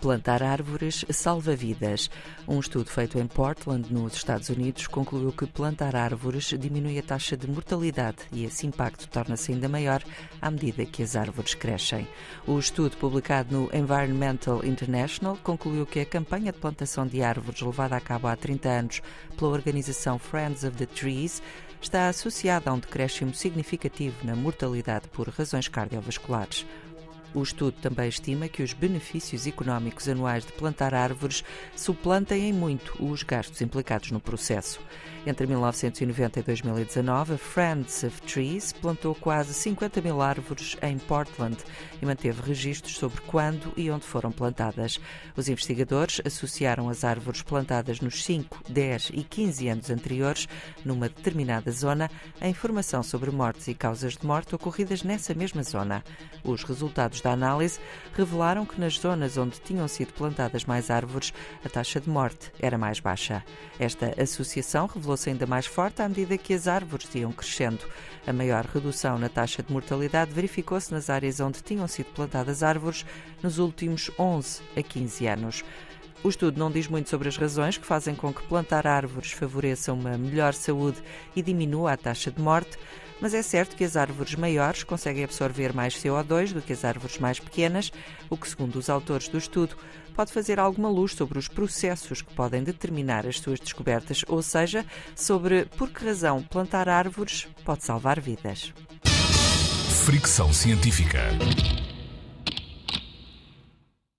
Plantar árvores salva vidas. Um estudo feito em Portland, nos Estados Unidos, concluiu que plantar árvores diminui a taxa de mortalidade e esse impacto torna-se ainda maior à medida que as árvores crescem. O estudo, publicado no Environmental International, concluiu que a campanha de plantação de árvores levada a cabo há 30 anos pela organização Friends of the Trees está associada a um decréscimo significativo na mortalidade por razões cardiovasculares. O estudo também estima que os benefícios económicos anuais de plantar árvores suplantem em muito os gastos implicados no processo. Entre 1990 e 2019, a Friends of Trees plantou quase 50 mil árvores em Portland e manteve registros sobre quando e onde foram plantadas. Os investigadores associaram as árvores plantadas nos 5, 10 e 15 anos anteriores, numa determinada zona, a informação sobre mortes e causas de morte ocorridas nessa mesma zona. Os resultados da análise revelaram que nas zonas onde tinham sido plantadas mais árvores, a taxa de morte era mais baixa. Esta associação revelou-se ainda mais forte à medida que as árvores iam crescendo. A maior redução na taxa de mortalidade verificou-se nas áreas onde tinham sido plantadas árvores nos últimos 11 a 15 anos. O estudo não diz muito sobre as razões que fazem com que plantar árvores favoreça uma melhor saúde e diminua a taxa de morte, mas é certo que as árvores maiores conseguem absorver mais CO2 do que as árvores mais pequenas, o que, segundo os autores do estudo, pode fazer alguma luz sobre os processos que podem determinar as suas descobertas, ou seja, sobre por que razão plantar árvores pode salvar vidas. Fricção científica.